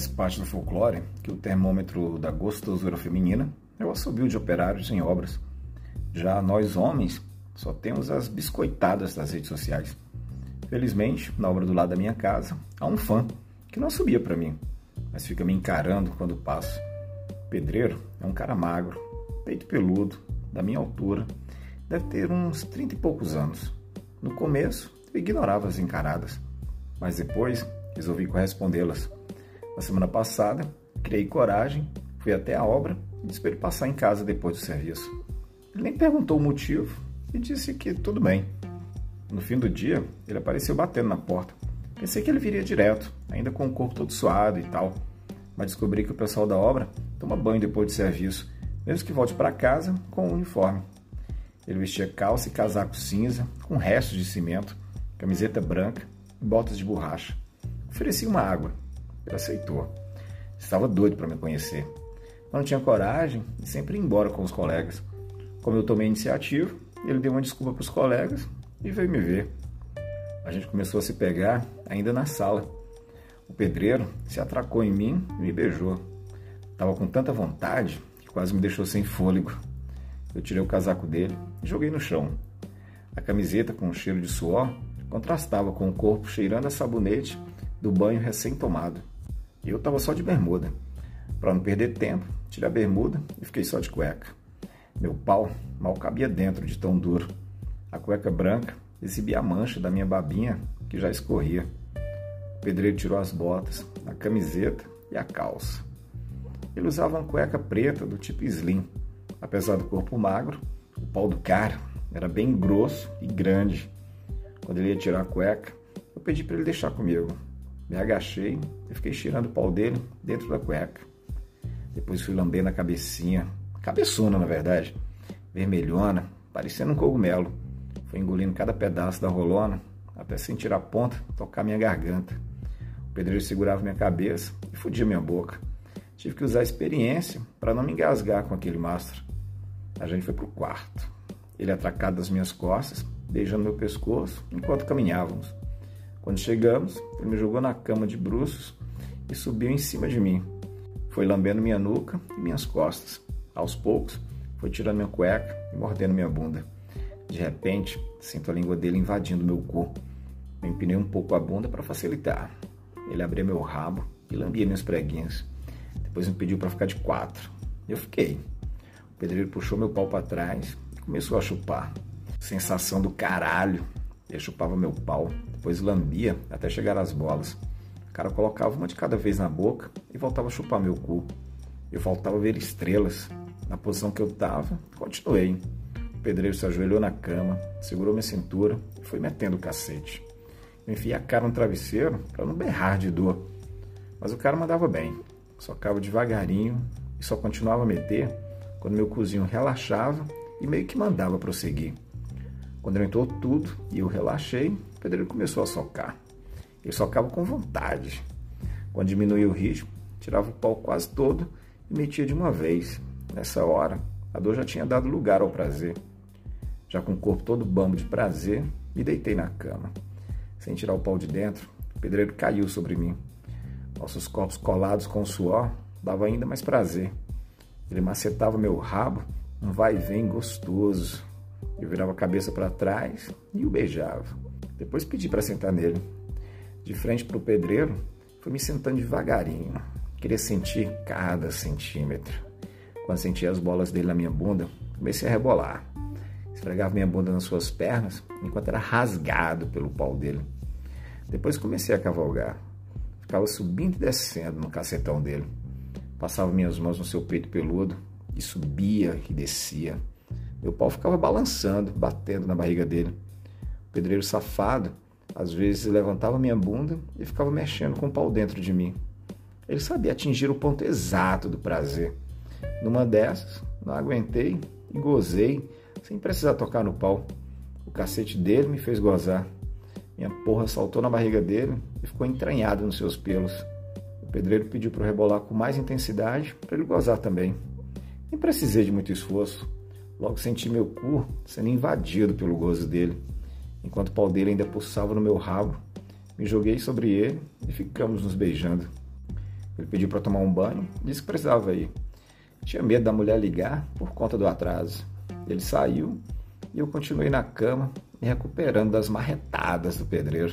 Faz parte do folclore que o termômetro da gostosura feminina é o assobio de operários em obras. Já nós homens só temos as biscoitadas das redes sociais. Felizmente, na obra do lado da minha casa, há um fã que não subia para mim, mas fica me encarando quando passo. Pedreiro é um cara magro, peito peludo, da minha altura, deve ter uns trinta e poucos anos. No começo, eu ignorava as encaradas, mas depois resolvi correspondê-las. Na semana passada, criei coragem, fui até a obra e disse para ele passar em casa depois do serviço. Ele nem perguntou o motivo e disse que tudo bem. No fim do dia, ele apareceu batendo na porta. Pensei que ele viria direto, ainda com o corpo todo suado e tal, mas descobri que o pessoal da obra toma banho depois do serviço, mesmo que volte para casa com o uniforme. Ele vestia calça e casaco cinza, com restos de cimento, camiseta branca e botas de borracha. Ofereci uma água. Ele aceitou. Estava doido para me conhecer. Mas não tinha coragem e sempre ia embora com os colegas. Como eu tomei a iniciativa, ele deu uma desculpa para os colegas e veio me ver. A gente começou a se pegar ainda na sala. O pedreiro se atracou em mim e me beijou. Estava com tanta vontade que quase me deixou sem fôlego. Eu tirei o casaco dele e joguei no chão. A camiseta com um cheiro de suor contrastava com o corpo cheirando a sabonete do banho recém-tomado. Eu estava só de bermuda. Para não perder tempo, tirei a bermuda e fiquei só de cueca. Meu pau mal cabia dentro de tão duro. A cueca branca exibia a mancha da minha babinha que já escorria. O pedreiro tirou as botas, a camiseta e a calça. Ele usava uma cueca preta do tipo slim. Apesar do corpo magro, o pau do cara era bem grosso e grande. Quando ele ia tirar a cueca, eu pedi para ele deixar comigo. Me agachei e fiquei tirando o pau dele dentro da cueca. Depois fui lambendo a cabecinha, cabeçona na verdade, vermelhona, parecendo um cogumelo. Fui engolindo cada pedaço da rolona até sentir a ponta tocar minha garganta. O pedreiro segurava minha cabeça e fudia minha boca. Tive que usar a experiência para não me engasgar com aquele mastro. A gente foi para o quarto. Ele atracado das minhas costas, beijando meu pescoço enquanto caminhávamos. Quando chegamos, ele me jogou na cama de bruços e subiu em cima de mim. Foi lambendo minha nuca e minhas costas. Aos poucos, foi tirando minha cueca e mordendo minha bunda. De repente, sinto a língua dele invadindo meu cu. Empinei um pouco a bunda para facilitar. Ele abria meu rabo e lambia minhas preguinhas. Depois me pediu para ficar de quatro. Eu fiquei. O pedreiro puxou meu pau para trás e começou a chupar. Sensação do caralho. Ele chupava meu pau, depois lambia até chegar às bolas. O cara colocava uma de cada vez na boca e voltava a chupar meu cu. Eu voltava a ver estrelas. Na posição que eu estava, continuei. O pedreiro se ajoelhou na cama, segurou minha cintura e foi metendo o cacete. Eu enfiei a cara no travesseiro para não berrar de dor. Mas o cara mandava bem. Socava devagarinho e só continuava a meter quando meu cozinho relaxava e meio que mandava prosseguir. Quando ele entrou tudo e eu relaxei, o pedreiro começou a socar. Ele socava com vontade. Quando diminuía o ritmo, tirava o pau quase todo e metia de uma vez. Nessa hora, a dor já tinha dado lugar ao prazer. Já com o corpo todo bambo de prazer, me deitei na cama. Sem tirar o pau de dentro, o pedreiro caiu sobre mim. Nossos corpos colados com o suor dava ainda mais prazer. Ele macetava meu rabo, um vai e vem gostoso. Eu virava a cabeça para trás e o beijava. Depois pedi para sentar nele. De frente para o pedreiro, fui me sentando devagarinho. Queria sentir cada centímetro. Quando senti as bolas dele na minha bunda, comecei a rebolar. Esfregava minha bunda nas suas pernas, enquanto era rasgado pelo pau dele. Depois comecei a cavalgar. Ficava subindo e descendo no cacetão dele. Passava minhas mãos no seu peito peludo e subia e descia. Meu pau ficava balançando, batendo na barriga dele. O pedreiro safado, às vezes, levantava minha bunda e ficava mexendo com o pau dentro de mim. Ele sabia atingir o ponto exato do prazer. Numa dessas, não aguentei e gozei, sem precisar tocar no pau. O cacete dele me fez gozar. Minha porra saltou na barriga dele e ficou entranhado nos seus pelos. O pedreiro pediu para rebolar com mais intensidade para ele gozar também. Nem precisei de muito esforço. Logo senti meu cu sendo invadido pelo gozo dele. Enquanto o pau dele ainda pulsava no meu rabo, me joguei sobre ele e ficamos nos beijando. Ele pediu para tomar um banho, disse que precisava ir. Tinha medo da mulher ligar por conta do atraso. Ele saiu e eu continuei na cama, me recuperando das marretadas do pedreiro.